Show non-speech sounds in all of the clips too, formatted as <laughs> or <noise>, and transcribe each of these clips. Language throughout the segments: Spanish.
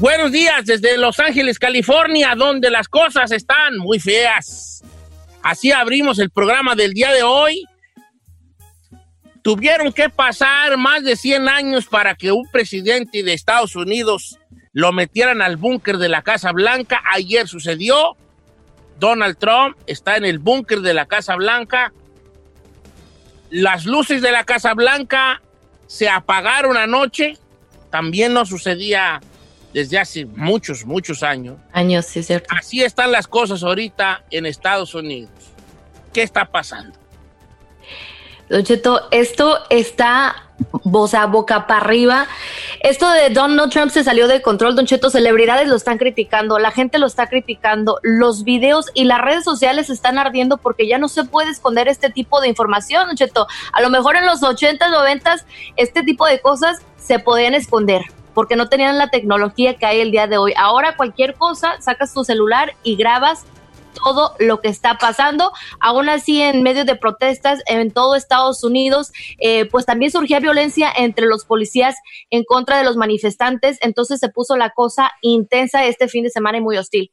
Buenos días desde Los Ángeles, California, donde las cosas están muy feas. Así abrimos el programa del día de hoy. Tuvieron que pasar más de 100 años para que un presidente de Estados Unidos lo metieran al búnker de la Casa Blanca. Ayer sucedió. Donald Trump está en el búnker de la Casa Blanca. Las luces de la Casa Blanca se apagaron anoche también no sucedía desde hace muchos, muchos años. Años, sí, cierto. Así están las cosas ahorita en Estados Unidos. ¿Qué está pasando? Don Cheto, esto está, o sea, boca para arriba. Esto de Donald Trump se salió de control, Don Cheto. Celebridades lo están criticando, la gente lo está criticando, los videos y las redes sociales están ardiendo porque ya no se puede esconder este tipo de información, Don Cheto. A lo mejor en los 80, 90 este tipo de cosas se podían esconder porque no tenían la tecnología que hay el día de hoy. Ahora cualquier cosa, sacas tu celular y grabas todo lo que está pasando. Aún así, en medio de protestas en todo Estados Unidos, eh, pues también surgía violencia entre los policías en contra de los manifestantes. Entonces se puso la cosa intensa este fin de semana y muy hostil.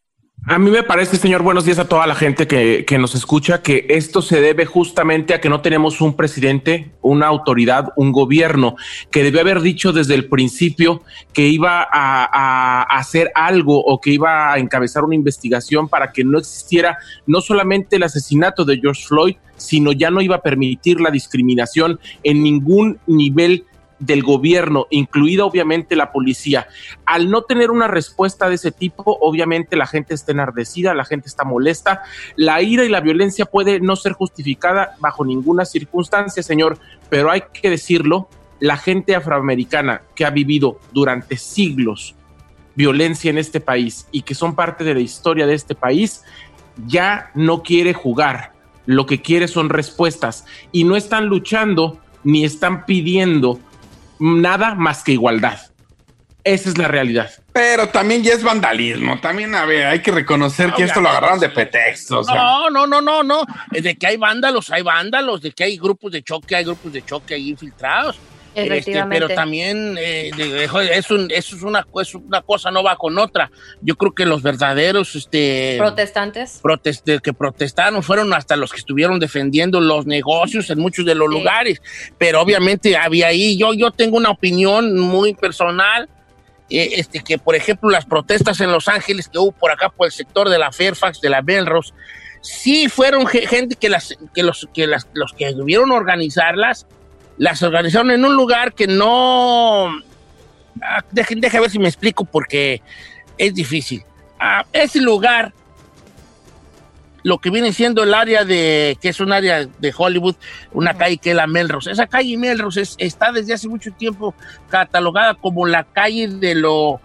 A mí me parece, señor, buenos días a toda la gente que, que, nos escucha, que esto se debe justamente a que no tenemos un presidente, una autoridad, un gobierno que debió haber dicho desde el principio que iba a, a, hacer algo o que iba a encabezar una investigación para que no existiera no solamente el asesinato de George Floyd, sino ya no iba a permitir la discriminación en ningún nivel del gobierno, incluida obviamente la policía. Al no tener una respuesta de ese tipo, obviamente la gente está enardecida, la gente está molesta. La ira y la violencia puede no ser justificada bajo ninguna circunstancia, señor, pero hay que decirlo, la gente afroamericana que ha vivido durante siglos violencia en este país y que son parte de la historia de este país, ya no quiere jugar. Lo que quiere son respuestas y no están luchando ni están pidiendo nada más que igualdad. Esa es la realidad. Pero también ya es vandalismo. También, a ver, hay que reconocer que esto lo agarraron de pretexto. O sea. No, no, no, no, no. De que hay vándalos, hay vándalos. De que hay grupos de choque, hay grupos de choque ahí infiltrados. Este, pero también eh, es, un, eso es una, es una cosa, no va con otra. Yo creo que los verdaderos este, protestantes protest, que protestaron fueron hasta los que estuvieron defendiendo los negocios en muchos de los sí. lugares. Pero obviamente había ahí, yo, yo tengo una opinión muy personal. Eh, este, que por ejemplo las protestas en Los Ángeles que hubo por acá por el sector de la Fairfax, de la Melrose, sí fueron gente que, las, que, los, que las, los que debieron organizarlas las organizaron en un lugar que no... Ah, dejen, deje ver si me explico porque es difícil. Ah, ese lugar, lo que viene siendo el área de, que es un área de Hollywood, una calle que es la Melrose. Esa calle Melrose es, está desde hace mucho tiempo catalogada como la calle de lo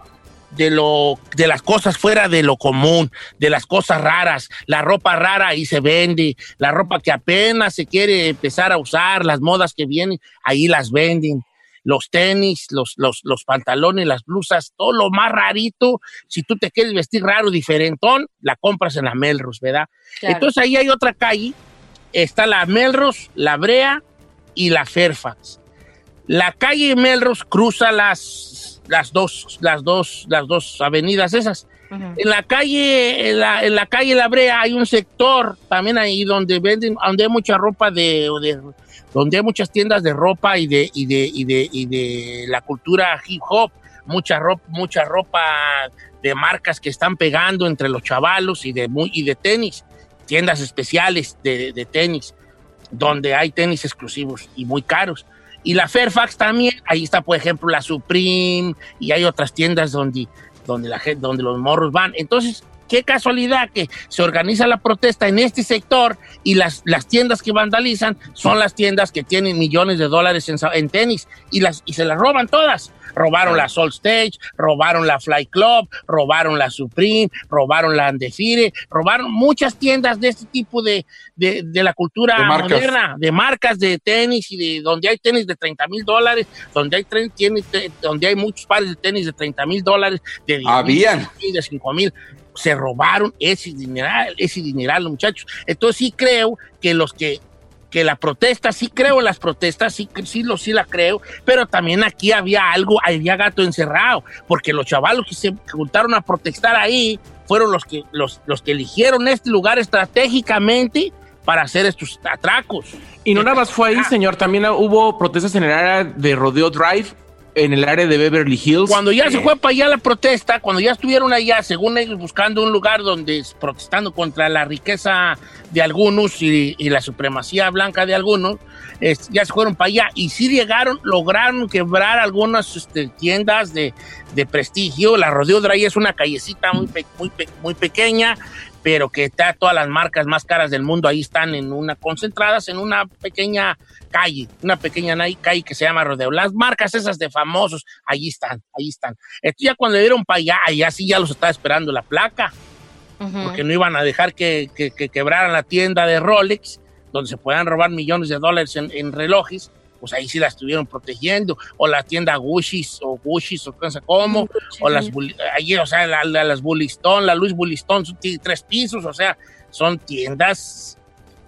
de lo de las cosas fuera de lo común, de las cosas raras, la ropa rara ahí se vende, la ropa que apenas se quiere empezar a usar, las modas que vienen, ahí las venden. los tenis, los, los, los pantalones, las blusas, todo lo más rarito. Si tú te quieres vestir raro, diferentón, la compras en la Melrose, ¿verdad? Entonces ahí hay otra calle. Está la Melrose, la Brea y la Fairfax. La calle Melrose cruza las, las, dos, las, dos, las dos avenidas esas. En la calle, en la, en la, calle La Brea hay un sector también ahí donde venden, donde hay mucha ropa de, donde hay muchas tiendas de ropa y de, y de, y de, y de la cultura hip hop, mucha ropa, mucha ropa de marcas que están pegando entre los chavalos y de, y de tenis, tiendas especiales de, de tenis, donde hay tenis exclusivos y muy caros. Y la Fairfax también, ahí está, por ejemplo, la Supreme, y hay otras tiendas donde, donde, la gente, donde los morros van. Entonces, qué casualidad que se organiza la protesta en este sector y las, las tiendas que vandalizan son las tiendas que tienen millones de dólares en, en tenis y, las, y se las roban todas. Robaron la Soul Stage, robaron la Fly Club, robaron la Supreme, robaron la Andefire, robaron muchas tiendas de este tipo de, de, la cultura moderna, de marcas de tenis y de donde hay tenis de 30 mil dólares, donde hay, tiene, donde hay muchos pares de tenis de 30 mil dólares, de 10 Habían. de 5 mil se robaron ese dineral, ese dineral, muchachos. Entonces sí creo que los que que la protesta, sí creo en las protestas, sí, sí, lo, sí la creo, pero también aquí había algo, había gato encerrado, porque los chavalos que se juntaron a protestar ahí fueron los que, los, los que eligieron este lugar estratégicamente para hacer estos atracos. Y no nada más fue ahí, ah. señor, también hubo protestas en el área de Rodeo Drive, en el área de Beverly Hills. Cuando ya se fue para allá la protesta, cuando ya estuvieron allá, según ellos, buscando un lugar donde protestando contra la riqueza de algunos y, la supremacía blanca de algunos, ya se fueron para allá y sí llegaron, lograron quebrar algunas este, tiendas de, prestigio. La Rodeo Drive es una callecita muy, muy, muy pequeña, pero que está todas las marcas más caras del mundo ahí están en una concentradas en una pequeña calle, una pequeña calle que se llama Rodeo. Las marcas esas de famosos, ahí están, ahí están. Esto ya cuando dieron para allá, allá sí ya los estaba esperando la placa, porque no iban a dejar que, quebraran la tienda de Rolex, donde se puedan robar millones de dólares en relojes pues ahí sí la estuvieron protegiendo, o la tienda Gucci, o Gucci, o no sé cómo, o las, ahí, o sea, la, las Bullistón, la Luis Bullistón, tiene tres pisos, o sea, son tiendas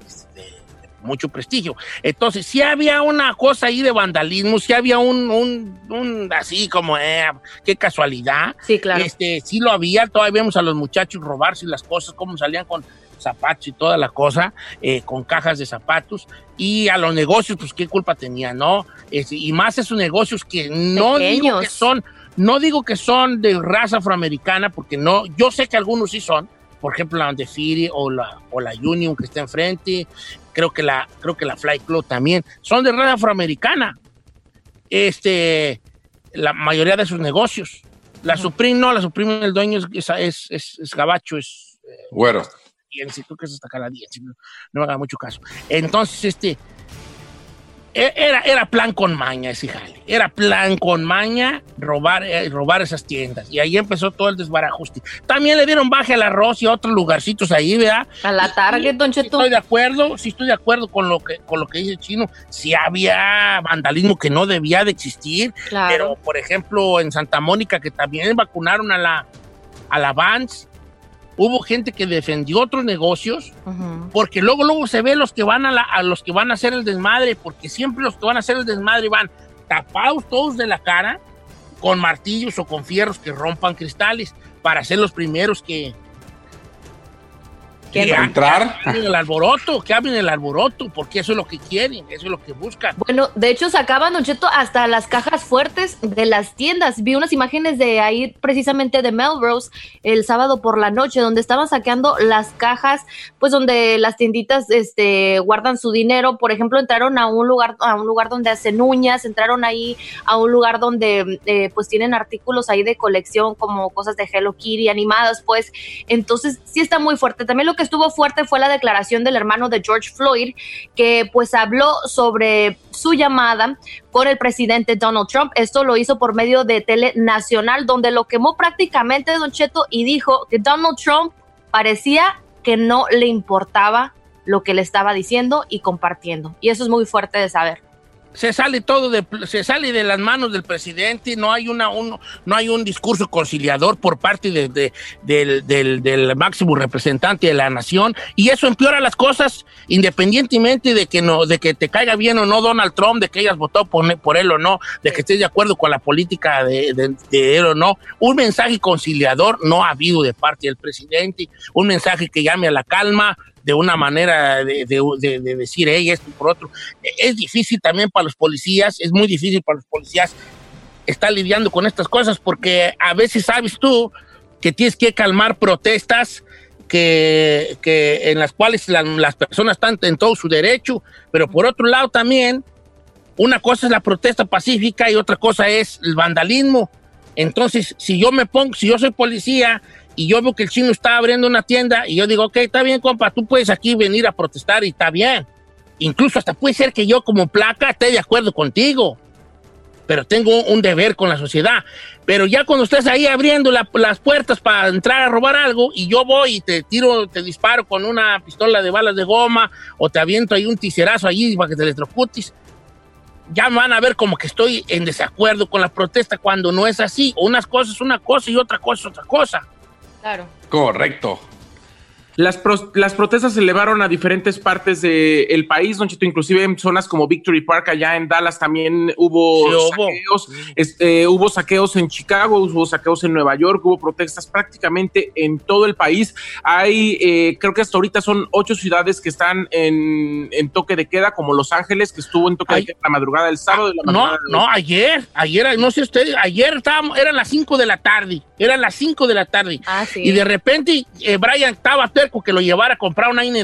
este, de, mucho prestigio. Entonces, sí había una cosa ahí de vandalismo, sí había un, un, así como, eh, qué casualidad. Sí, claro. Este, sí lo había, todavía vemos a los muchachos robarse las cosas, cómo salían con zapatos y toda la cosa, eh, con cajas de zapatos, y a los negocios, pues qué culpa tenía, ¿no? y más esos negocios que no digo que son, no digo que son de raza afroamericana, porque no, yo sé que algunos sí son, por ejemplo la Andefiri o la, o la Union que está enfrente, creo que la, creo que la Fly Club también, son de raza afroamericana. Este, la mayoría de sus negocios. La Supreme no, la Supreme el dueño es, es, es, gabacho, es... Güero si tú que es hasta canadiense, no, no me haga mucho caso. Entonces, este, e, era, era plan con maña ese jale. Era plan con maña robar, eh, robar esas tiendas. Y ahí empezó todo el desbarajuste. También le dieron baje al arroz y a otros lugarcitos ahí, ¿verdad? A la Target, don Cheto. estoy de acuerdo, sí estoy de acuerdo con lo que, con lo que dice el chino. Si había vandalismo que no debía de existir. Pero, por ejemplo, en Santa Mónica, que también vacunaron a la, a la Vance hubo gente que defendió otros negocios, porque luego luego se ve los que van a, los que van a hacer el desmadre, porque siempre los que van a hacer el desmadre van tapados todos de la cara con martillos o con fierros que rompan cristales para ser los primeros que, que entrar. Que el alboroto, que abren el alboroto, porque eso es lo que quieren, eso es lo que buscan. Bueno, de hecho sacaban, Don Cheto, hasta las cajas fuertes de las tiendas. Vi unas imágenes de ahí, precisamente de Melrose, el sábado por la noche, donde estaban saqueando las cajas, pues donde las tienditas este, guardan su dinero. Por ejemplo, entraron a un lugar, a un lugar donde hacen uñas, entraron ahí a un lugar donde eh, pues tienen artículos ahí de colección, como cosas de Hello Kitty animadas, pues. Entonces, sí está muy fuerte. También lo que estuvo fuerte fue la declaración del hermano de George Floyd, que pues habló sobre su llamada con el presidente Donald Trump. Esto lo hizo por medio de Tele Nacional, donde lo quemó prácticamente Don Cheto y dijo que Donald Trump parecía que no le importaba lo que le estaba diciendo y compartiendo. Y eso es muy fuerte de saber. Se sale todo de, se sale de las manos del presidente, no hay una un, no hay un discurso conciliador por parte de, de, del, del, máximo representante de la nación y eso empeora las cosas independientemente de que no de que te caiga bien o no Donald Trump, de que hayas votado por, por él o no, de que estés de acuerdo con la política de, él o no, un mensaje conciliador no ha habido de parte del presidente, un mensaje que llame a la calma, de una manera de, decir, hey, esto por otro. Es difícil también para los policías, es muy difícil para los policías estar lidiando con estas cosas porque a veces sabes tú que tienes que calmar protestas que, en las cuales las personas están en todo su derecho, pero por otro lado también, una cosa es la protesta pacífica y otra cosa es el vandalismo. Entonces, si yo me pongo, si yo soy policía y yo veo que el chino está abriendo una tienda y yo digo, ok, está bien, compa, tú puedes aquí venir a protestar y está bien. Incluso hasta puede ser que yo como placa esté de acuerdo contigo, pero tengo un deber con la sociedad. Pero ya cuando estés ahí abriendo las puertas para entrar a robar algo y yo voy y te tiro, te disparo con una pistola de balas de goma o te aviento ahí un tiserazo allí para que te electrocutes, ya van a ver como que estoy en desacuerdo con la protesta cuando no es así. Unas cosas una cosa y otra cosa es otra cosa. Claro. Correcto. Las, las protestas se elevaron a diferentes partes del país, Don Chito, inclusive en zonas como Victory Park, allá en Dallas también hubo saqueos, este, hubo saqueos en Chicago, hubo saqueos en Nueva York, hubo protestas prácticamente en todo el país. Hay, eh, creo que hasta ahorita son ocho ciudades que están en, toque de queda, como Los Ángeles, que estuvo en toque de queda la madrugada del sábado. la no, no, ayer, ayer, no sé usted, ayer estábamos, eran las cinco de la tarde, eran las cinco de la tarde. Ah, sí. Y de repente eh, Brian estaba que lo llevara a comprar una in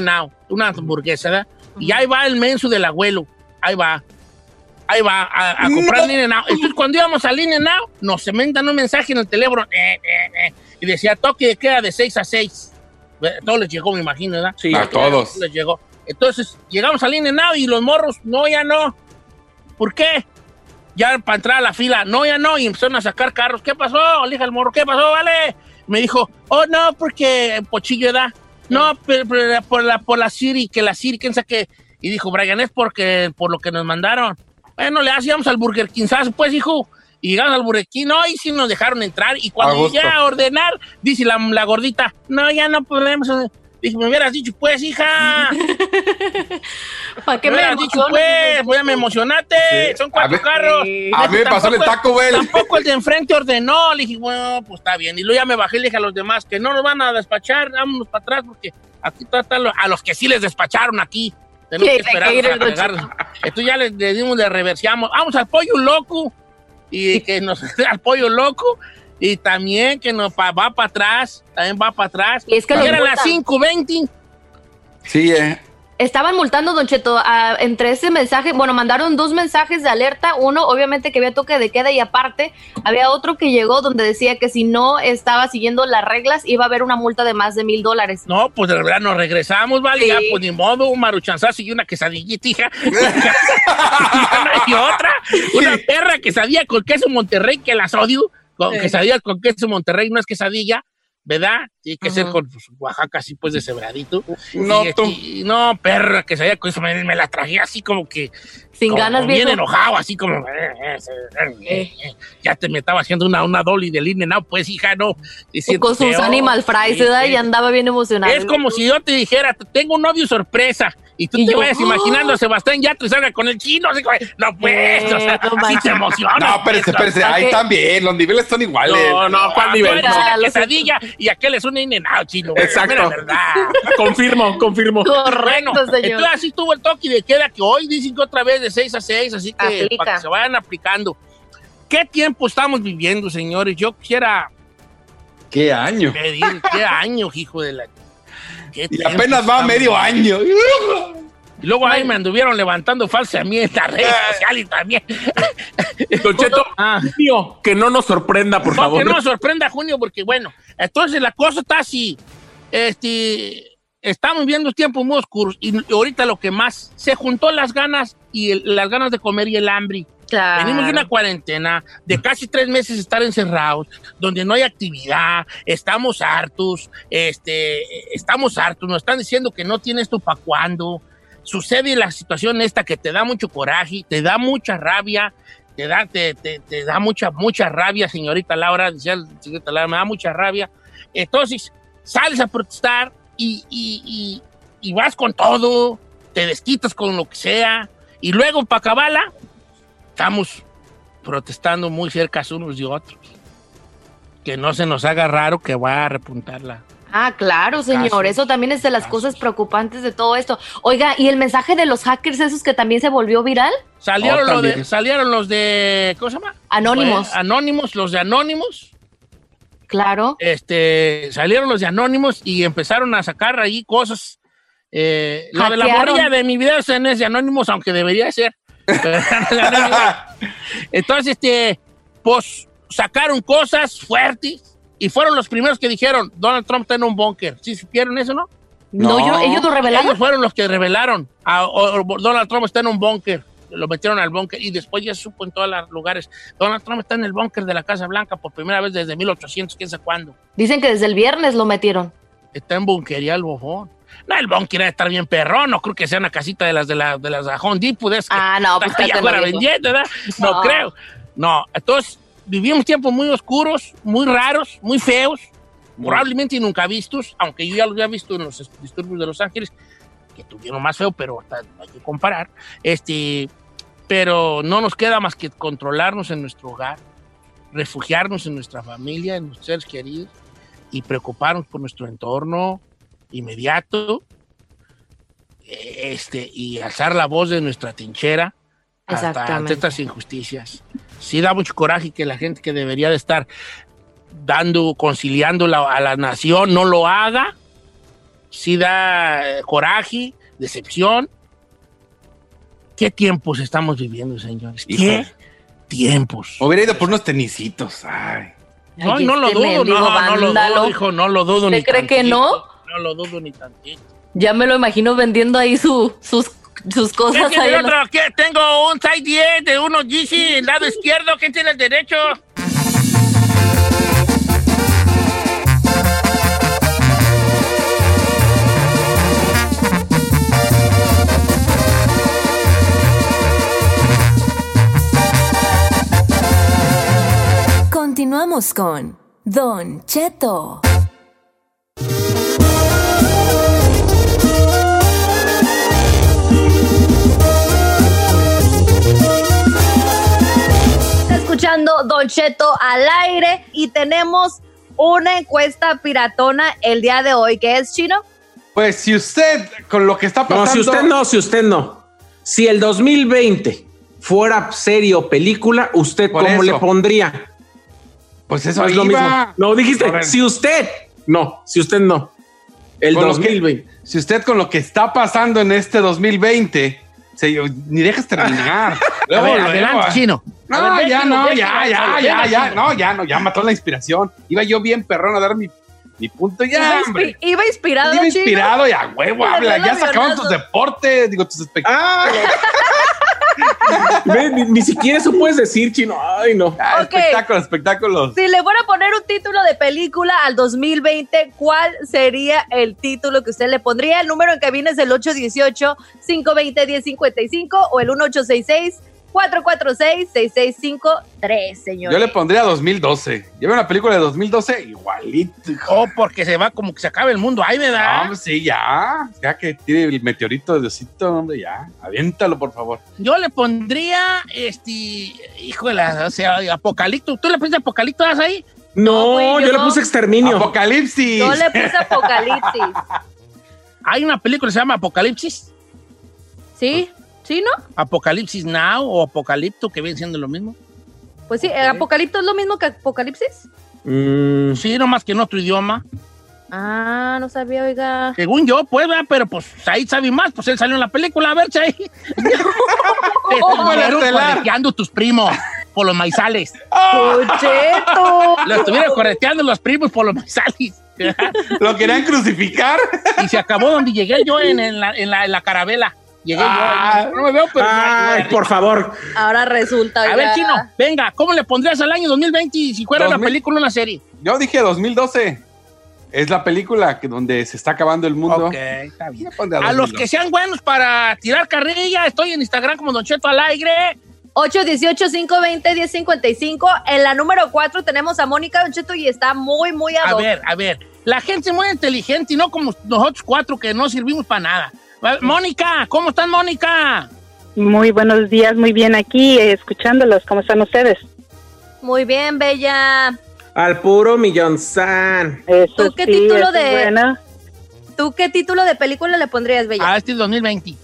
una hamburguesa, ¿verdad? Y ahí va el menso del abuelo, ahí va. Ahí va a, comprar in Entonces, cuando íbamos al in nos se mandan un mensaje en el teléfono eh, eh, eh, y decía toque de queda de 6 a 6. Todos les llegó, me imagino, ¿verdad? Sí, a todos. Les llegó. Entonces, llegamos al in y los morros, no, ya no. ¿Por qué? Ya para entrar a la fila, no, ya no. Y empezaron a sacar carros. ¿Qué pasó? Le el morro, ¿qué pasó? Vale. Me dijo, oh, no, porque Pochillo da. No, pero, por la por la Siri, que la Siri, quién sabe qué. Y dijo, Brian, es porque por lo que nos mandaron. Bueno, le hacíamos al Burger King, ¿sabes? Pues, hijo. Y llegamos al Burger King, no, y sí nos dejaron entrar. Y cuando llegué a ordenar, dice la, la gordita, no, ya no podemos. Dije, me hubieras dicho, pues, hija. <laughs> ¿Para qué me, hubieras dicho, pues? Voy a me emocionate. Son cuatro carros. A mí me pasó el Taco Bell. Tampoco el de enfrente ordenó. Le dije, bueno, pues está bien. Y luego ya me bajé y le dije a los demás que no nos van a despachar. Vámonos para atrás porque aquí están a los que sí les despacharon aquí. Tenemos que esperar Entonces ya le, dimos, le reversiamos. Vamos al pollo loco. Y que nos <laughs> al pollo loco y también que no va para atrás, también va para atrás. Y es que era las 5.20. Sí, eh. Estaban multando, Don Cheto, entre ese mensaje, bueno, mandaron dos mensajes de alerta, uno obviamente que había toque de queda y aparte había otro que llegó donde decía que si no estaba siguiendo las reglas iba a haber una multa de más de mil dólares. No, pues de verdad nos regresamos, vale, ya pues ni modo, un maruchanzazo y una quesadillita, hija. <laughs> y otra, una perra quesadilla con queso Monterrey que las odio con quesadilla con queso Monterrey no es quesadilla, ¿verdad? Tiene que ser con pues, Oaxaca así pues deshebradito. No, y, no, perra, quesadilla con eso me, me, la traje así como que sin ganas bien enojado, así como eh, eh, eh, ya te me estaba haciendo una, una dolly de línea, no, pues hija, no. con sus animal fries, ¿verdad? Y andaba bien emocionado. Es como si yo te dijera, tengo un novio sorpresa y tú te vayas imaginando a Sebastián Yatra y salga con el chino. Así, no, pues, o sea, no te emociona. No, espérese, espérese, ahí también, los niveles son iguales. No, no, ¿cuál nivel? No, la quesadilla y aquel es un inenado chino. Exacto. verdad. confirmo, confirmo. Correcto, señor. Entonces así estuvo el toque de queda que hoy dicen que otra vez de 6 a 6, así que para que se vayan aplicando. ¿Qué tiempo estamos viviendo, señores? Yo quisiera... ¿Qué año? Pedir, ¿Qué año, hijo de la y apenas va medio año. Y luego ahí me anduvieron levantando falsa a mí en las redes sociales también. <laughs> Don Cheto, ah. junio, que no nos sorprenda, por favor. Que no nos sorprenda junio, porque bueno, entonces la cosa está así. Este, estamos viendo tiempos muy oscuros y ahorita lo que más se juntó las ganas y las ganas de comer y el hambre. Venimos de una cuarentena de casi tres meses estar encerrados, donde no hay actividad, estamos hartos, este, estamos hartos, nos están diciendo que no tienes esto para cuándo. sucede la situación esta que te da mucho coraje, te da mucha rabia, te da, te, te- da mucha, mucha rabia, señorita Laura, decía señorita Laura, me da mucha rabia. Entonces, sales a protestar y, y- y- vas con todo, te desquitas con lo que sea, y luego para acabarla, estamos protestando muy cerca unos de otros. Que no se nos haga raro que va a repuntar la, Ah, claro, señor. Casos. Eso también es de las Casos. cosas preocupantes de todo esto. Oiga, ¿y el mensaje de los hackers esos que también se volvió viral? Salieron, Oh, los de, salieron los de. ¿Cómo se llama? Anónimos. Anónimos, los de Anónimos. Claro. Este, salieron los de Anónimos y empezaron a sacar ahí cosas. Eh, lo de la morrilla de mi video es en- es de Anónimos, aunque debería ser. <laughs> Entonces, este, pues sacaron cosas fuertes y fueron los primeros que dijeron: Donald Trump está en un búnker. ¿Sí supieron eso, no? No, No. yo- ellos lo revelaron. Ellos fueron los que revelaron. A, o- o- Donald Trump está en un búnker. Lo metieron al búnker y después ya se supo en todos los lugares. Donald Trump está en el búnker de la Casa Blanca por primera vez desde 1800, quién sabe cuándo. Dicen que desde el viernes lo metieron. Está en bunkería el bofón. No, el búnker debe estar bien perrón. No creo que sea una casita de las de, la, de las de Home Depot. de esas que Ah, no, pues cállate, afuera vendiendo, ¿verdad? No, No. creo. No, entonces vivimos tiempos muy oscuros, muy raros, muy feos, probablemente nunca vistos, aunque yo ya los había visto en los disturbios de Los Ángeles, que tuvieron más feo, pero hasta hay que comparar. Este, pero no nos queda más que controlarnos en nuestro hogar, refugiarnos en nuestra familia, en nuestros seres queridos y preocuparnos por nuestro entorno inmediato. Este, y alzar la voz de nuestra trinchera hasta ante estas injusticias. Sí da mucho coraje que la gente que debería de estar dando, conciliando la- a la nación no lo haga. Sí da eh, coraje, decepción. ¿Qué tiempos estamos viviendo, señores? ¿Qué tiempos? Hubiera ido por unos tenisitos. Ay. No, Ay, no lo este dudo, no, no lo dudo, hijo, no lo dudo ¿Usted ni cree que no? No lo dudo ni tantito. Ya me lo imagino vendiendo ahí su, sus, sus ¿Qué cosas. tiene ahí el en la- otro? ¿Qué? Tengo un side 10 de unos GC, el lado izquierdo. ¿Quién tiene el derecho? Continuamos con Don Cheto. Escuchando Don Cheto al aire y tenemos una encuesta piratona el día de hoy, que es chino. Pues si usted, con lo que está pasando. No, si usted no, si usted no. Si el 2020 fuera serie o película, ¿usted Por cómo eso. le pondría? Pues eso No es lo mismo. No, dijiste, si usted. No, si usted no. El Con lo que- 2020. Si usted con lo que está pasando en este 2020, se, ni dejas terminar. <laughs> Luego, a ver, luego, adelante, ah. chino. No, ver, ya no, ya, ya, ya, ya, chino. no, ya no, ya mató la inspiración. Iba yo bien perrón a dar mi, mi punto iba, ya, inspi- hombre. iba inspirado, Iba chino. inspirado y a huevo, habla. Ya avionazo. tus deportes, digo, tus espectáculos. Ah, <laughs> Ve, ni, ni siquiera eso puedes decir, chino. Ay, no. Ok. Espectáculos, espectáculos. Si le fuera a poner un título de película al 2020, ¿cuál sería el título que usted le pondría? El número en cabina es el 818-520-1055 o el 1866-446-6653, señor. Yo le pondría 2012. Lleva una película de 2012 igualito. hijo. Oh, porque se va como que se acaba el mundo. Ahí, No, ¿verdad? hombre, sí, ya. Ya que tiene el meteorito de Diosito, hombre, ya. Aviéntalo, por favor. Yo le pondría, este, híjole, o sea, Apocalipto. ¿Tú le pusiste Apocalipto ahí? No, güey, yo yo le puse exterminio. Apocalipsis. Yo le puse Apocalipsis. <laughs> Hay una película que se llama Apocalipsis. ¿Sí? ¿Sí, no? Apocalipsis Now o Apocalipto, que viene siendo lo mismo. Pues sí, ¿el Apocalipto es lo mismo que Apocalipsis? Mm, Sí, nomás que en otro idioma. Ah, no sabía, oiga. Según yo, pues, ¿verdad? pero pues ahí sabe más, pues él salió en la película, a ver, Chay. <laughs> Te estuvieron estelar. correteando tus primos por los maizales. Lo estuvieron correteando los primos por los maizales. <laughs> Lo querían crucificar. y se acabó donde llegué yo en, en la, en, la, en la carabela. Llegué Ah. yo. No me veo, pero. Ay, por favor. Ahora resulta, A ver. Chino, venga, ¿cómo le pondrías al año 2020 si fuera una 2000? película o una serie? Yo dije 2012. Es la película que donde se está acabando el mundo. Ok, está bien. A los 2002. que sean buenos para tirar carrilla, estoy en Instagram como Don Cheto al aire. 818-520-1055. En la número 4 tenemos a Mónica Don Cheto y está muy, muy A ad hoc. ver, a ver. La gente es muy inteligente y no como nosotros cuatro que no servimos para nada. Mónica, ¿cómo estás, Mónica? Muy buenos días, muy bien aquí, eh, escuchándolos. ¿Cómo están ustedes? Muy bien, Bella. Al puro millón san. Eso ¿Tú qué sí, título eso es de- bueno. ¿Tú qué título de película le pondrías, Bella? A este 2020.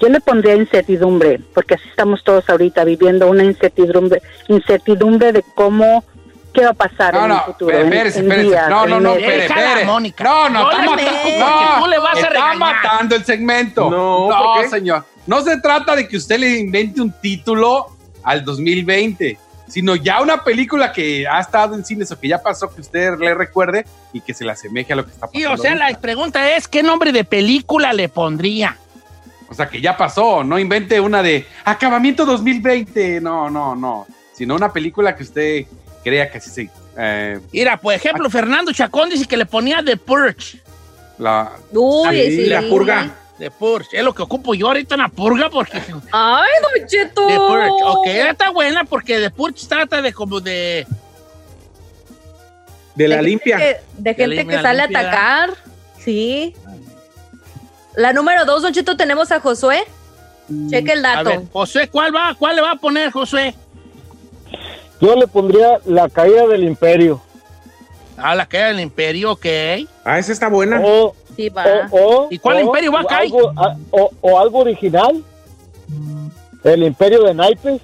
Yo le pondría incertidumbre, porque así estamos todos ahorita viviendo una incertidumbre, incertidumbre de cómo, qué va a pasar No, en no, el futuro. en- espérese, en espérese. días, No, no, no, Déjala, espere. Mónica. No, no, No está matando. No, le vas a está regañar. matando el segmento. No, ¿por qué? señor. No se trata de que usted le invente un título al 2020, sino ya una película que ha estado en cines o que ya pasó, que usted le recuerde y que se le asemeje a lo que está pasando. Sí, o sea, la pregunta es, ¿qué nombre de película le pondría? O sea, que ya pasó, no invente una de acabamiento 2020, no, no, no, sino una película que usted crea que sí se... eh, Mira, por ejemplo, Fernando Chacón dice que le ponía The Purge. la, Uy, Sí, sí. la purga. The Purge. Es lo que ocupo yo ahorita en la purga porque... <laughs> Ay, Don Cheto. The Purge. Ok, está buena porque The Purge trata de como de... De la limpia. que- de gente limpia, que sale limpia. a atacar. Sí. La número dos, Don Cheto, tenemos a Josué. Cheque el A dato. ver, José, ¿cuál va? ¿Cuál le va a poner, José? Yo le pondría la caída del imperio. A la caída del imperio, ok. Ah, esa está buena. O, Sí, va. o- o- ¿Y cuál o- imperio va a caer? algo- a- o, o algo original. El imperio de naipes.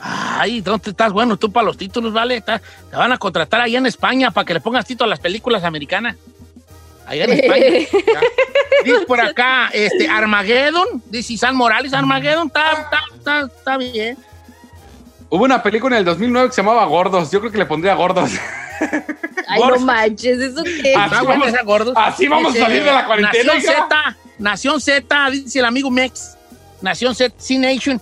Ay, ¿dónde estás? Bueno, tú para los títulos, ¿vale? Te van a contratar allá en España para que le pongas título a las películas americanas. Allá en España. <laughs> Ya. Dice por acá, este, Armageddon, dice San Morales, Armageddon, está, está, está, está bien. Hubo una película en el 2009 que se llamaba Gordos, yo creo que le pondría Gordos. <laughs> Ay, no manches, ¿eso qué? Así vamos- gordo. así vamos a salir de la cuarentena, Nación. Z, Nación Z, dice el amigo Mex. Nación Z, C-Nation,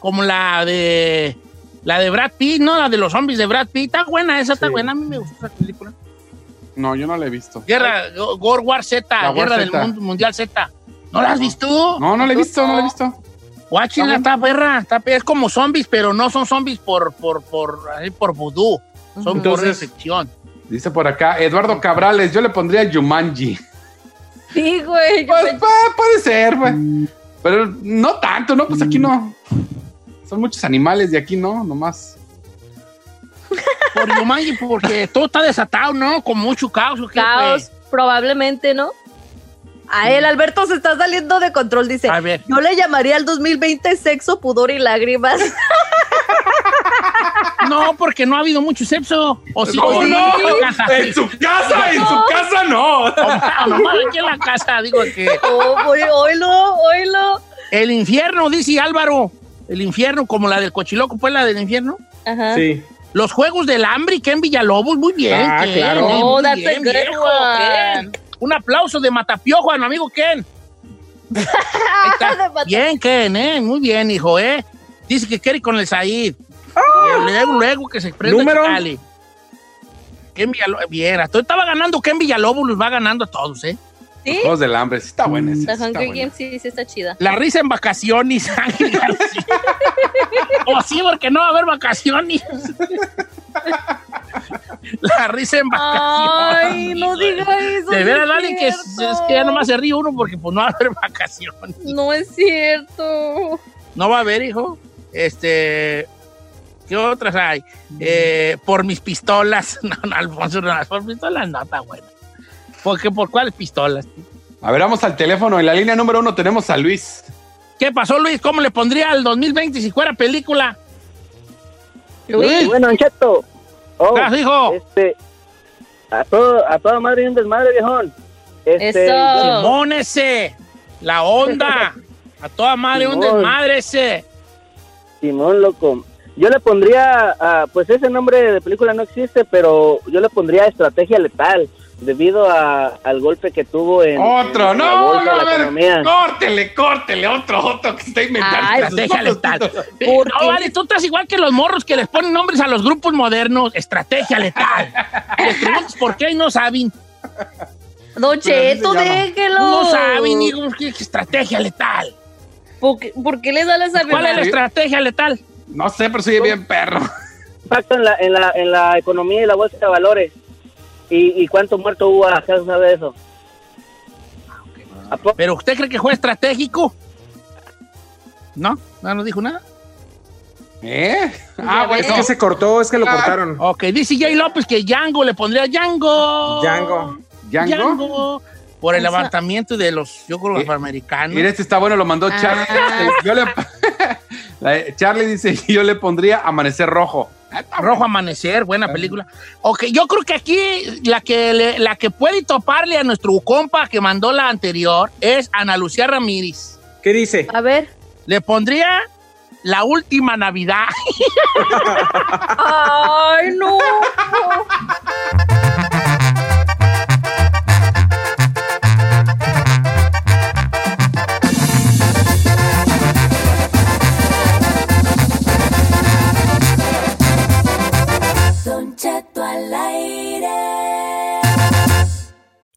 como la de la de Brad Pitt, ¿no? La de los zombies de Brad Pitt. Está buena, esa está Sí. buena. A mí me gusta esa película. No, yo no la he visto. Guerra, World War Z, La War Guerra del. Mundo Mundial Z. ¿No la has visto? No, no la he visto, no la he visto. Guáchenla, está perra, está perra. Es como zombies, pero no son zombies por, por, por, así, por vudú. Son por recepción. Dice por acá, Eduardo Cabrales, yo le pondría Jumanji. Sí, güey. Pues puede ser, güey. Pero no tanto, ¿no? Pues aquí no. Son muchos animales y aquí no, nomás. Por Yumanji, porque todo está desatado, ¿no? Con mucho caos. ¿o qué, Caos, probablemente, ¿no? A él, Alberto, se está saliendo de control, dice. A ver. Yo le llamaría al 2020 sexo, pudor y lágrimas. <laughs> No, porque no ha habido mucho sexo. ¿O sí? ¿Cómo ¿O no? En. En su casa, en su casa no. No, aquí en la casa, digo que... Oh, oí- oílo, oílo. El infierno, dice Álvaro. El infierno, como la del cochiloco, pues la del infierno. Ajá. Sí. Los Juegos del Hambre, Ken Villalobos, muy bien. Ah, claro. Oh, muy that's a bien, good viejo, one. Un aplauso de Matapiojo a mi amigo Ken. <laughs> Bien, Ken, ¿eh? Muy bien, hijo, ¿eh? Dice que quiere ir con el Said. Y Luego, luego que se prenda ¿Número? Chale. Ken Villalobos, bien, hasta estaba ganando Ken Villalobos, los va ganando a todos, ¿eh? ¿Sí? Juegos del hambre, sí está buena esa, The sí está Hunger buena. Games sí, sí está chida. La risa en vacaciones, Ángel García. o sí, porque no va a haber vacaciones. <laughs> La risa en vacaciones. Ay, no diga eso. De veras, es Lali, que es, que ya nomás se ríe uno porque pues no va a haber <laughs> vacaciones. No es cierto. No va a haber, hijo. Este. ¿Qué otras hay? Eh, por mis pistolas. <laughs> No, no, Alfonso, no, por pistolas no está bueno. ¿Por qué? ¿Por cuáles pistolas? A ver, vamos al teléfono. En la línea número uno tenemos a Luis. ¿Qué pasó, Luis? ¿Cómo le pondría al 2020 si fuera película? Luis, Bueno, Cheto. Oh, ¿qué hijo? este, a, todo, a toda madre y un desmadre, viejón. Este, Eso. Simón ese, la onda, <laughs> a toda madre un Simón. desmadre ese. Simón, loco. Yo le pondría, ah, pues ese nombre de película no existe, pero yo le pondría Estrategia Letal, debido a- al golpe que tuvo en, Otro, en la no, bolsa, no, a la ver, economía. córtele, córtele, otro, otro que está inventando. Ay, sus estrategia <laughs> letal. No, vale, tú estás igual que los morros que les ponen nombres a los grupos modernos. Estrategia letal. <laughs> Les por qué no saben. Don Cheto, déjelo. No saben, y ¿qué- qué estrategia letal. ¿Por qué, por qué le da las ¿Cuál es la estrategia letal? No sé, pero soy bien perro. Impacto en la, en, la, en la economía y la bolsa de valores. ¿Y, y cuánto muerto hubo a causa de eso? ¿A poco? ¿Pero usted cree que fue estratégico? ¿No? ¿No nos dijo nada? ¿Eh? Ah, Es bueno. que se cortó, es que lo Ah. cortaron. Ok, dice Jay López que Django le pondría Django. Django. ¿Django? Django. Por el O sea- levantamiento de los, yo creo, los Eh, americanos. Mira, este está bueno, lo mandó Charlie. Ah. Yo le- <laughs> La- Charlie dice, yo le pondría Amanecer Rojo. Ah, Rojo Amanecer, buena película. Ok, yo creo que aquí la que, le- la que puede toparle a nuestro compa que mandó la anterior es Ana Lucía Ramírez. ¿Qué dice? A ver. Le pondría La Última Navidad. <laughs> Ay, no. <laughs>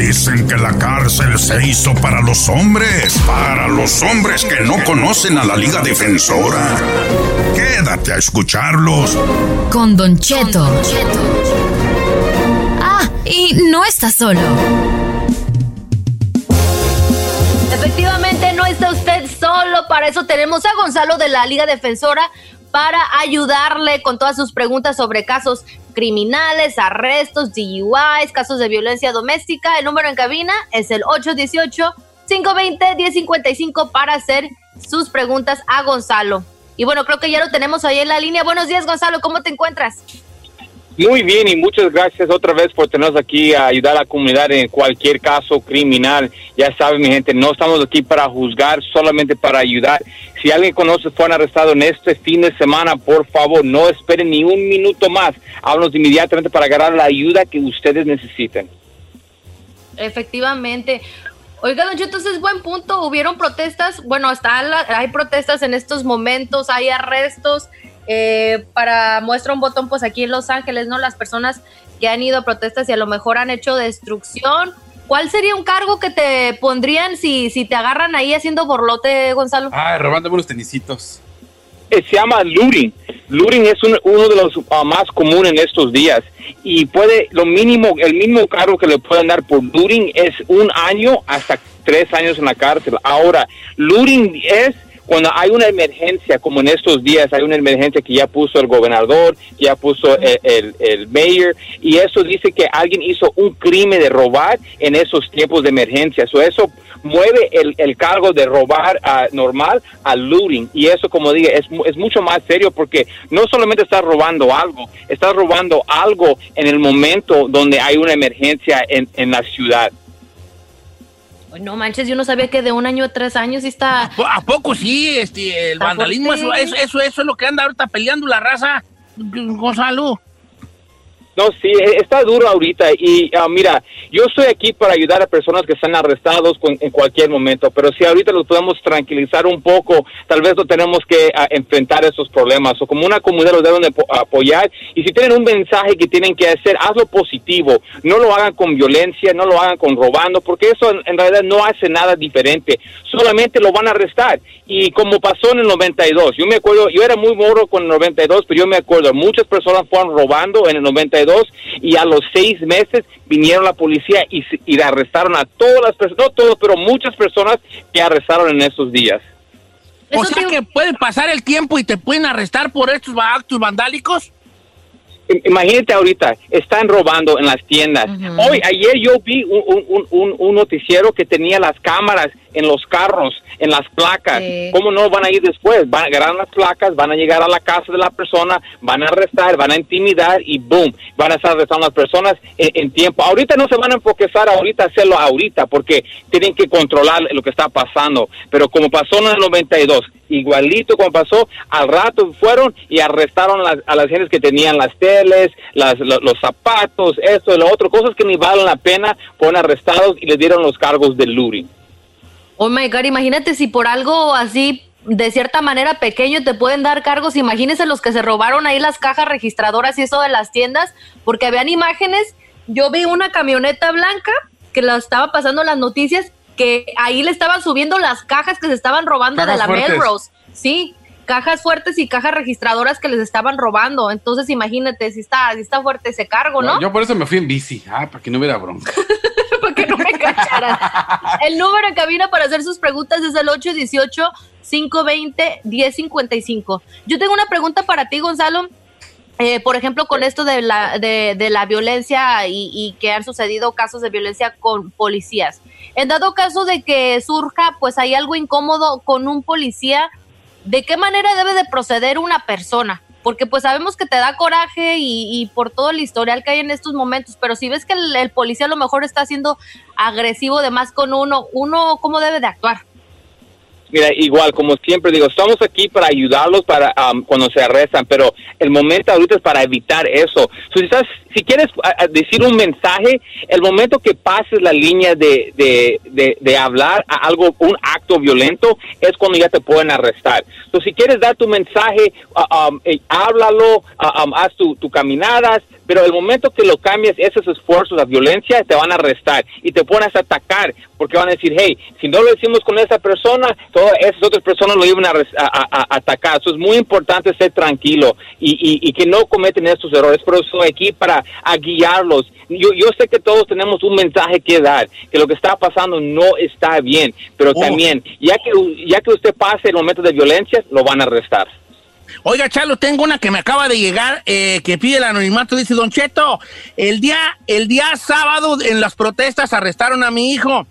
Dicen que la cárcel se hizo para los hombres, para los hombres que no conocen a la Liga Defensora. Quédate a escucharlos. Con Don Cheto. Ah, y no está solo. Efectivamente, no está usted solo. Para eso tenemos a Gonzalo de la Liga Defensora para ayudarle con todas sus preguntas sobre casos criminales, arrestos, DUIs, casos de violencia doméstica. El número en cabina es el 818-520-1055 para hacer sus preguntas a Gonzalo. Y bueno, creo que ya lo tenemos ahí en la línea. Buenos días, Gonzalo. ¿Cómo te encuentras? Muy bien y muchas gracias otra vez por tenernos aquí a ayudar a la comunidad en cualquier caso criminal. Ya saben, mi gente, no estamos aquí para juzgar, solamente para ayudar. Si alguien conoce fueron arrestados en este fin de semana, por favor, no esperen ni un minuto más. Háblanos inmediatamente para agarrar la ayuda que ustedes necesiten. Efectivamente. Oiga, don es buen punto. Hubieron protestas, bueno, está la- hay protestas en estos momentos, hay arrestos. Eh, para muestra un botón, pues aquí en Los Ángeles, ¿no? Las personas que han ido a protestas y a lo mejor han hecho destrucción. ¿Cuál sería un cargo que te pondrían si, si te agarran ahí haciendo borlote, Gonzalo? Ay, robándome unos tenisitos. eh, se llama looting. Looting es un- uno de los ah, más comunes en estos días y puede lo mínimo el mínimo cargo que le pueden dar por looting es un año hasta tres años en la cárcel. Ahora, looting es cuando hay una emergencia, como en estos días hay una emergencia que ya puso el gobernador, ya puso el, el, el mayor, y eso dice que alguien hizo un crimen de robar en esos tiempos de emergencia. So, eso mueve el, el cargo de robar ah, normal al looting. Y eso, como dije, es, es mucho más serio porque no solamente estás robando algo, estás robando algo en el momento donde hay una emergencia en, en la ciudad. No manches, yo no sabía que de un año a tres años sí está. ¿A poco sí? Este, el vandalismo, eso, eso, eso es lo que anda ahorita peleando la raza, Gonzalo. No, sí, e- está duro ahorita y ah, mira, yo estoy aquí para ayudar a personas que están arrestados en cualquier momento, pero si ahorita los podemos tranquilizar un poco, tal vez no tenemos que ah, enfrentar esos problemas o como una comunidad los deben de po- apoyar y si tienen un mensaje que tienen que hacer, hazlo positivo, no lo hagan con violencia, no lo hagan con robando, porque eso en, en realidad no hace nada diferente, solamente lo van a arrestar y como pasó en el 92, yo me acuerdo, yo era muy moro con el 92, pero yo me acuerdo, muchas personas fueron robando en el 92 y a los seis meses vinieron la policía y, y arrestaron a todas las personas, no todos, pero muchas personas que arrestaron en esos días. O sea que puede pasar el tiempo y te pueden arrestar por estos actos vandálicos. Im- Imagínate ahorita, están robando en las tiendas. Hoy, ayer yo vi un, un- un- un- un noticiero que tenía las cámaras en los carros, en las placas. ¿Cómo no van a ir después? Van a agarrar las placas, van a llegar a la casa de la persona, van a arrestar, van a intimidar y boom, van a estar arrestando a las personas en, en tiempo. Ahorita no se van a enfocar ahorita a hacerlo ahorita porque tienen que controlar lo que está pasando. Pero como pasó en el 92, igualito como pasó, al rato fueron y arrestaron las- a las gentes que tenían las teles, las, lo- los zapatos, esto y lo otro, cosas que ni valen la pena, fueron arrestados y les dieron los cargos de looting. Oh my God, imagínate si por algo así, de cierta manera pequeño, te pueden dar cargos. Imagínense los que se robaron ahí las cajas registradoras y eso de las tiendas, porque habían imágenes. Yo vi una camioneta blanca que la estaba pasando las noticias, que ahí le estaban subiendo las cajas que se estaban robando Cajas de la fuertes. Melrose. Sí, cajas fuertes y cajas registradoras que les estaban robando. Entonces, imagínate si está, si está fuerte ese cargo, ¿no? Yo por eso me fui en bici. Ah, para que no hubiera bronca. <laughs> <laughs> El número en cabina para hacer sus preguntas es el 818-520-1055. Yo tengo una pregunta para ti, Gonzalo. Eh, por ejemplo, con esto de la, de, de la violencia y, y que han sucedido casos de violencia con policías. En dado caso de que surja, pues hay algo incómodo con un policía, ¿de qué manera debe de proceder una persona? Porque pues sabemos que te da coraje y, y por todo el historial que hay en estos momentos, pero si ves que el, el policía a lo mejor está siendo agresivo de más con uno, uno cómo debe de actuar. Mira, igual, como siempre digo, estamos aquí para ayudarlos para um, cuando se arrestan, pero el momento ahorita es para evitar eso. So, si, quieres a- a decir un mensaje, el momento que pases la línea de, de, de, hablar a algo, un acto violento, es cuando ya te pueden arrestar. So, si quieres dar tu mensaje, uh, um, eh, háblalo, uh, um, haz tu, tu caminadas, pero el momento que lo cambias, esos esfuerzos, la violencia, te van a arrestar y te pones a atacar porque van a decir, hey, si no lo decimos con esa persona, todas esas otras personas lo iban a, a- a- atacar. Eso es muy importante ser tranquilo y, y- y que no cometen estos errores. Pero estoy aquí para guiarlos. Yo, yo sé que todos tenemos un mensaje que dar, que lo que está pasando no está bien, pero también, ya que, ya que usted pase el momento de violencia, lo van a arrestar. Oiga, Charlo, tengo una que me acaba de llegar eh, que pide el anonimato. Dice, Don Cheto, el día, el día sábado en las protestas arrestaron a mi hijo.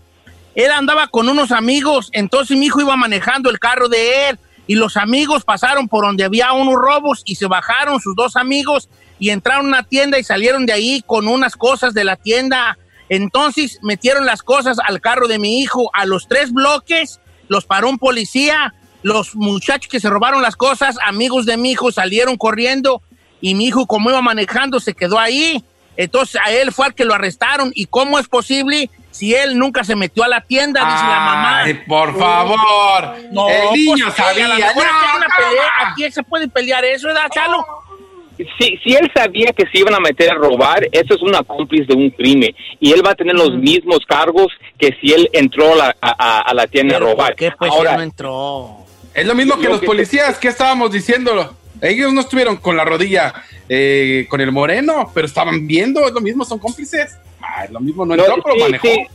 Él andaba con unos amigos, entonces mi hijo iba manejando el carro de él y los amigos pasaron por donde había unos robos y se bajaron sus dos amigos y entraron a una tienda y salieron de ahí con unas cosas de la tienda. Entonces metieron las cosas al carro de mi hijo. A los tres bloques los paró un policía. Los muchachos que se robaron las cosas, amigos de mi hijo, salieron corriendo y mi hijo, como iba manejando, se quedó ahí. Entonces a él fue al que lo arrestaron. ¿Y cómo es posible si él nunca se metió a la tienda? Dice la mamá. Ay, por favor. No, el niño pues, sabía. A lo mejor No, aquí se puede pelear eso, ¿verdad, Chalo? Si, si él sabía que se iban a meter a robar, eso es una cómplice de un crimen. Y él va a tener los mismos cargos que si él entró a la, a, la tienda a robar. ¿Qué pues Ahora, él no entró? Es lo mismo que Lo los que- policías, ¿qué estábamos diciéndolo? Ellos no estuvieron con la rodilla eh, con el moreno, pero estaban viendo, es lo mismo, son cómplices. Ah, lo mismo, no No, entró, pero sí, manejó. sí.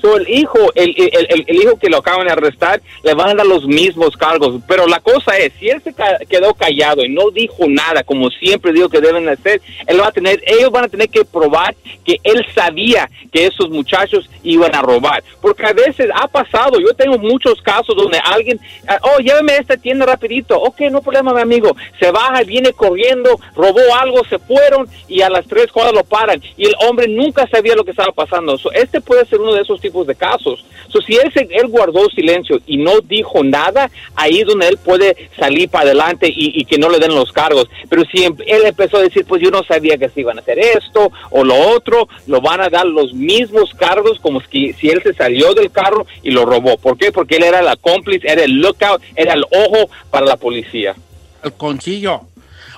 So, el hijo, el, el- el- hijo que lo acaban de arrestar, le van a dar los mismos cargos. Pero la cosa es, si él se quedó callado y no dijo nada, como siempre digo que deben hacer, él va a tener, ellos van a tener que probar que él sabía que esos muchachos iban a robar. Porque a veces ha pasado, yo tengo muchos casos donde alguien, ah, oh, llévame a esta tienda rapidito. Ok, no problema, mi amigo. Se baja, viene corriendo, robó algo, se fueron y a las tres cuadras lo paran. Y el hombre nunca sabía lo que estaba pasando. So, este puede ser uno de esos tipos de casos. So, si él, él guardó silencio y no dijo nada, ahí es donde él puede salir para adelante y, y que no le den los cargos. Pero si em- él empezó a decir, pues yo no sabía que se iban a hacer esto o lo otro, lo van a dar los mismos cargos como si, si él se salió del carro y lo robó. ¿Por qué? Porque él era la cómplice, era el lookout, era el ojo para la policía. El concillo.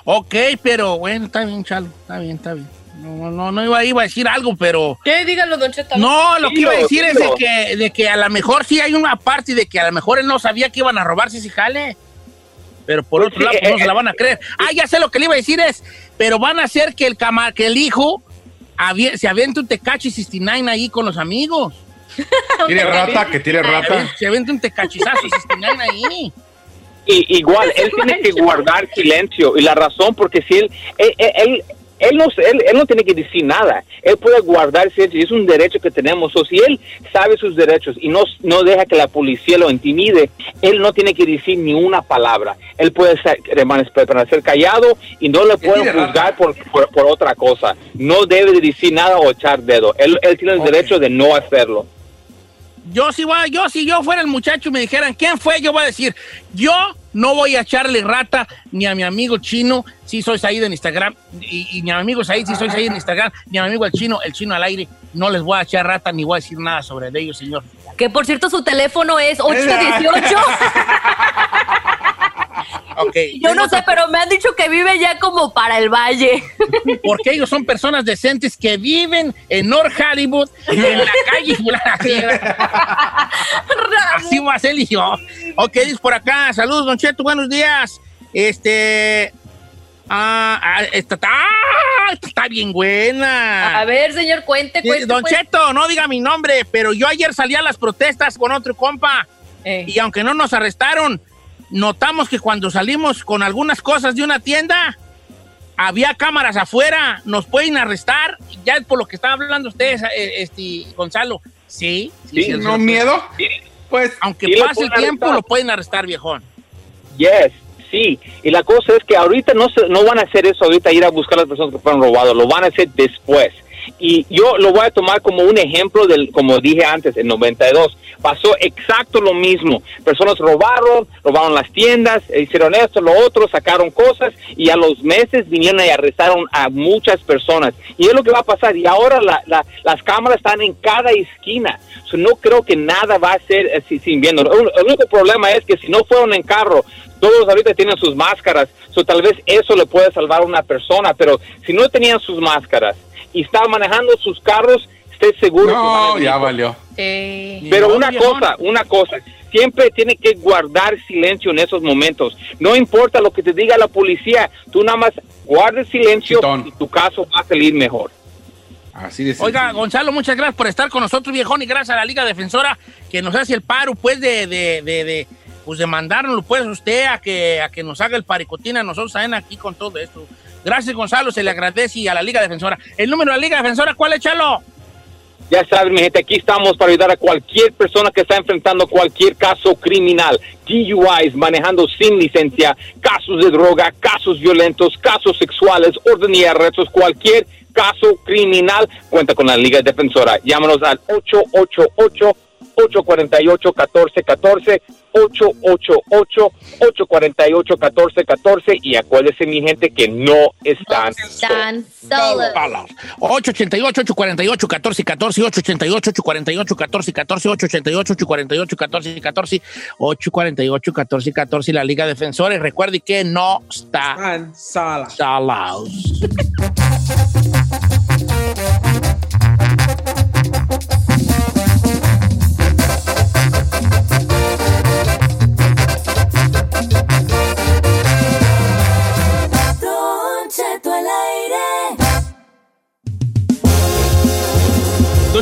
Ok, pero bueno, está bien, Chalo. Está bien, está bien. No, no, no iba, iba a decir algo, pero. ¿Qué? Dígalo, Don Cheto. No, lo que iba a decir es de que, de que a lo mejor sí hay una parte de que a lo mejor él no sabía que iban a robarse ese jale. Pero por Pues otro sí, lado, pues, no eh, se la van a creer. Ah, ya sé lo que le iba a decir es, pero van a hacer que el cama, que el hijo avie- se aviente un Tecachi 69 ahí con los amigos. <laughs> Tiene rata, que tiene rata. Se aviente un Tecachizazo 69 ahí. Y, igual, él tiene que guardar silencio. Y la razón, porque si él, él, él, él- él no, él, él no tiene que decir nada. Él puede guardar silencio y es un derecho que tenemos. O si él sabe sus derechos y no, no deja que la policía lo intimide, él no tiene que decir ni una palabra. Él puede ser, permanecer permanecer callado y no le pueden juzgar por, por, por otra cosa. No debe de decir nada o echar dedo. Él, él tiene el derecho de no hacerlo. Yo si, voy- yo si yo fuera el muchacho y me dijeran quién fue, yo voy a decir, yo no voy a echarle rata ni a mi amigo chino, si soy Said en Instagram, y, y ni a mi amigo Said, si soy Said en Instagram, ni a mi amigo el chino, el chino al aire, no les voy a echar rata ni voy a decir nada sobre ellos, señor. Que por cierto, su teléfono es 818. <laughs> <laughs> Ok. Yo no sé, pero me han dicho que vive ya como para el valle. <laughs> Porque ellos son personas decentes que viven en North Hollywood, en la calle. Así va a ser yo. Ok, dice por acá. Saludos, Don Cheto, buenos días. Este. Ah, ah, esta, está- ah, esta está bien buena. A ver, señor, cuente, cuente. Don cuente. Cheto, no diga mi nombre, pero yo ayer salí a las protestas con otro compa. Eh. Y aunque no nos arrestaron, notamos que cuando salimos con algunas cosas de una tienda, había cámaras afuera, nos pueden arrestar. Ya es por lo que estaba hablando ustedes, eh, este, Gonzalo. Sí, sí, ¿no sí. miedo? Pues, aunque sí pase el tiempo, arrestar. lo pueden arrestar, viejón. Yes, sí. Y la cosa es que ahorita no, se, no van a hacer eso, ahorita ir a buscar a las personas que fueron robadas, lo van a hacer después. Y yo lo voy a tomar como un ejemplo del, como dije antes, en 92. Pasó exacto lo mismo. Personas robaron, robaron las tiendas, hicieron esto, lo otro, sacaron cosas y a los meses vinieron y arrestaron a muchas personas. Y es lo que va a pasar. Y ahora la- la- las cámaras están en cada esquina. So, no creo que nada va a ser eh, si- sin viendo. El, el único problema es que si no fueron en carro, todos ahorita tienen sus máscaras. So, tal vez eso le puede salvar a una persona. Pero si no tenían sus máscaras y estaban manejando sus carros, esté seguro que No, venir ya valió. Eh, pero una cosa, una cosa, siempre tiene que guardar silencio en esos momentos. No importa lo que te diga la policía, tú nada más guardes silencio Chitón. y tu caso va a salir mejor. Así de Oiga. Gonzalo, muchas gracias por estar con nosotros, viejón, y gracias a la Liga Defensora que nos hace el paro, pues, de, de, de, de, pues, de mandárnoslo, pues, usted a que, a que nos haga el paricotín a nosotros también aquí con todo esto. Gracias, Gonzalo, se le agradece y a la Liga Defensora. El número de la Liga Defensora, ¿cuál es, Chalo? Ya saben, mi gente, aquí estamos para ayudar a cualquier persona que está enfrentando cualquier caso criminal, DUIs, manejando sin licencia, casos de droga, casos violentos, casos sexuales, orden y arrestos, cualquier caso criminal, cuenta con la Liga Defensora. Llámanos al 888 848-1414, 888-848-1414 y acuérdese mi gente que no están Están solos. 888-848-1414, 888-848-1414, 888-848-1414, 848-1414, la Liga Defensora. Y recuerde que no está solos.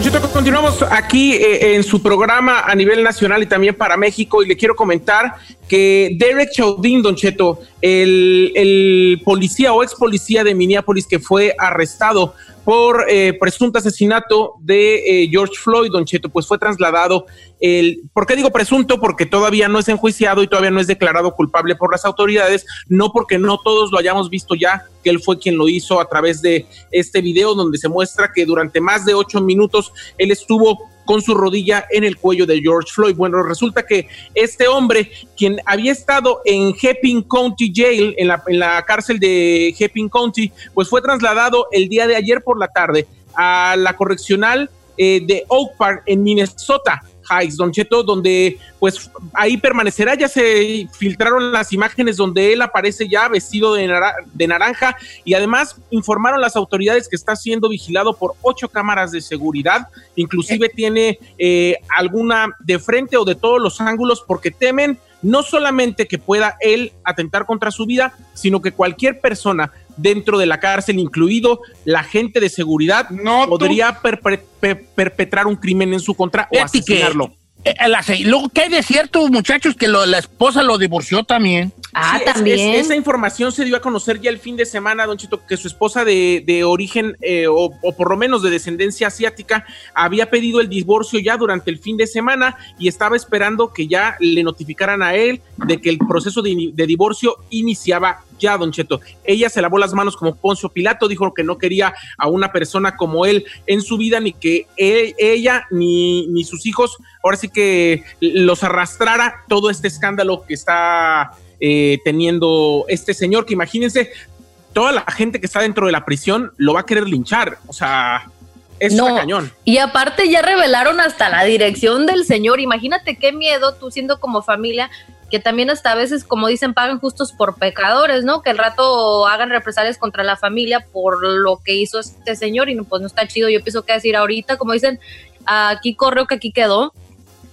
Don continuamos aquí eh, en su programa a nivel nacional y también para México y le quiero comentar que Derek Chauvin, Don Cheto, el, policía o ex policía de Minneapolis que fue arrestado por eh, presunto asesinato de eh, George Floyd, Don Cheto, pues fue trasladado. El, ¿Por qué digo presunto? Porque todavía no es enjuiciado y todavía no es declarado culpable por las autoridades, no porque no todos lo hayamos visto ya, que él fue quien lo hizo a través de este video donde se muestra que durante más de ocho minutos él estuvo con su rodilla en el cuello de George Floyd. Bueno, resulta que este hombre, quien había estado en Heping County Jail, en la, cárcel de Heping County, pues fue trasladado el día de ayer por la tarde a la correccional eh, de Oak Park en Minnesota. Heights, Don Cheto, donde pues ahí permanecerá, ya se filtraron las imágenes donde él aparece ya vestido de, nara- de naranja y además informaron las autoridades que está siendo vigilado por ocho cámaras de seguridad, inclusive tiene eh, alguna de frente o de todos los ángulos porque temen no solamente que pueda él atentar contra su vida, sino que cualquier persona dentro de la cárcel, incluido la gente de seguridad, podría perpre- pe- perpetrar un crimen en su contra o que, asesinarlo. eh, la se- luego, ¿qué hay de cierto, muchachos, que lo- la esposa lo divorció también? Ah, Sí, es- es- esa información se dio a conocer ya el fin de semana, Don Chito, que su esposa de, de origen eh, o, o por lo menos de descendencia asiática había pedido el divorcio ya durante el fin de semana y estaba esperando que ya le notificaran a él de que el proceso de divorcio iniciaba ya, Don Cheto. Ella se lavó las manos como Poncio Pilato, dijo que no quería a una persona como él en su vida, ni que ella ni, ni sus hijos, ahora sí que los arrastrara todo este escándalo que está eh, teniendo este señor, que imagínense, toda la gente que está dentro de la prisión lo va a querer linchar, o sea, es No. cañón. Y aparte ya revelaron hasta la dirección del señor. Imagínate qué miedo tú siendo como familia, que también hasta a veces, como dicen, pagan justos por pecadores, ¿no? Que el rato hagan represalias contra la familia por lo que hizo este señor y no, pues no está chido. Yo pienso que decir ahorita, como dicen, aquí correo que aquí quedó.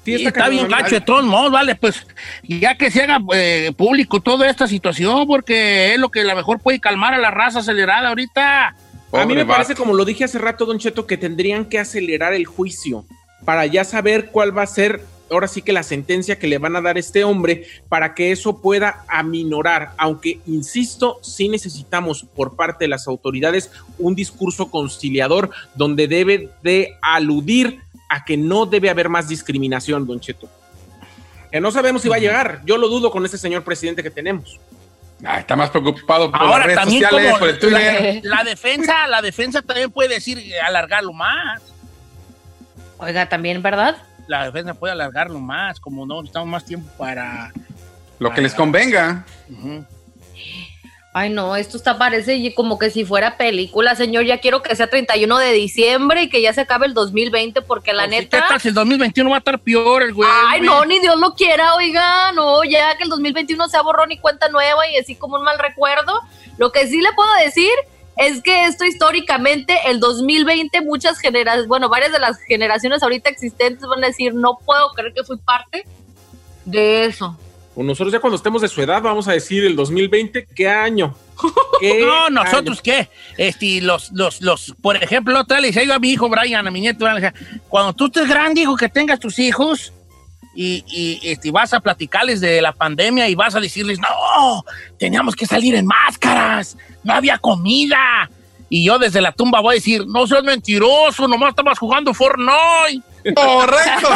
Sí, está, bien gacho de todos modos, vale, pues ya que se haga eh, público toda esta situación, porque es lo que a lo mejor puede calmar a la raza acelerada ahorita. A mí me parece, como lo dije hace rato, Don Cheto, que tendrían que acelerar el juicio para ya saber cuál va a ser, ahora sí que la sentencia que le van a dar a este hombre, para que eso pueda aminorar. Aunque, insisto, sí necesitamos por parte de las autoridades un discurso conciliador donde debe de aludir a que no debe haber más discriminación, Don Cheto. Que no sabemos si va a llegar. Yo lo dudo con ese señor presidente que tenemos. Ah, está más preocupado por Ahora las redes también sociales, como por el Twitter. la, la defensa, la defensa también puede decir alargarlo más. Oiga, también, ¿verdad? La defensa puede alargarlo más, como no necesitamos más tiempo para. Lo que les convenga. Ay, no, esto está parece como que si fuera película, señor. Ya quiero que sea 31 de diciembre y que ya se acabe el 2020, porque la ¿Qué neta. tal si el 2021 va a estar peor el güey? Ay, no, ni Dios lo quiera, oiga, no, ya que el 2021 sea borrón y cuenta nueva y así como un mal recuerdo. Lo que sí le puedo decir es que esto históricamente, el 2020, muchas generaciones, bueno, varias de las generaciones ahorita existentes van a decir, no puedo creer que fui parte de eso. O nosotros ya cuando estemos de su edad vamos a decir el 2020, ¿qué año? <laughs> ¿Qué No, nosotros año? qué, este, los, los, los, por ejemplo, otra vez le decía yo a mi hijo Brian, a mi nieto, cuando tú estés grande, hijo, que tengas tus hijos y, y este, vas a platicarles de la pandemia y vas a decirles, no, teníamos que salir en máscaras, no había comida. Y yo desde la tumba voy a decir, no seas mentiroso, nomás estabas jugando Fortnite. <laughs> Correcto.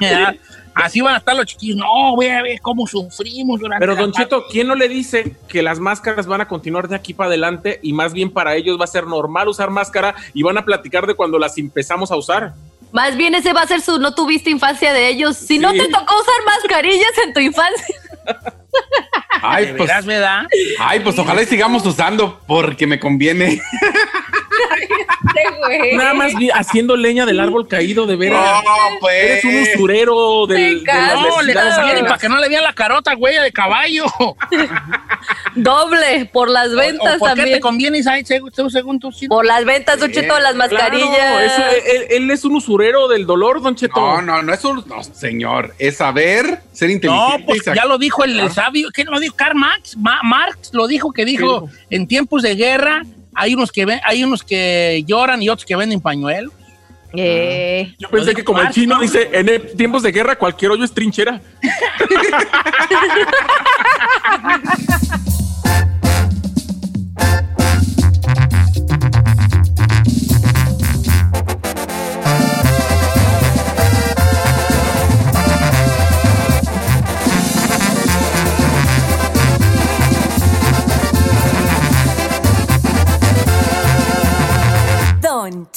<laughs> Así van a estar los chiquillos. No, voy a ver cómo sufrimos durante Pero la Don Cheto, ¿quién no le dice que las máscaras van a continuar de aquí para adelante y más bien para ellos va a ser normal usar máscara y van a platicar de cuando las empezamos a usar? Más bien ese va a ser su no tuviste infancia de ellos. Si no te tocó usar mascarillas en tu infancia. Ay, ¿De pues, verdad? ay, pues ojalá y sigamos usando porque me conviene. Nada más vi- haciendo leña del árbol caído, de veras. No, pues. Eres un usurero del, de las No, le bien para que no le vean la carota, güey, de caballo. <laughs> Doble, por las ventas ¿O ¿Por qué también. te conviene, Isai, según, tú? sí? Por las ventas, Don Cheto, las mascarillas. Claro, eso- él, él es un usurero del dolor, Don Cheto. No, no, no es un. No, señor. Es saber ser No, inteligente. pues y sac- ya lo dijo el, el Ah. sabio. ¿Quién lo dijo? Karl Marx. Ma- Marx lo dijo, que dijo, en tiempos de guerra Hay unos que ven, hay unos que lloran y otros que venden pañuelos. Eh, Yo pensé que como el chino dice, en e- tiempos de guerra cualquier hoyo es trinchera. <laughs>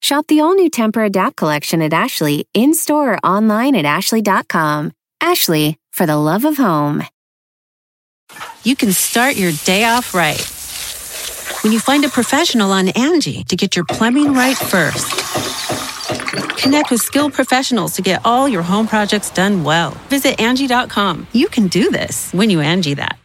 Shop the all new Temper Adapt collection at Ashley in store or online at ashley.com. Ashley, for the love of home. You can start your day off right. When you find a professional on Angie to get your plumbing right first. Connect with skilled professionals to get all your home projects done well. Visit Angie.com. You can do this when you Angie that.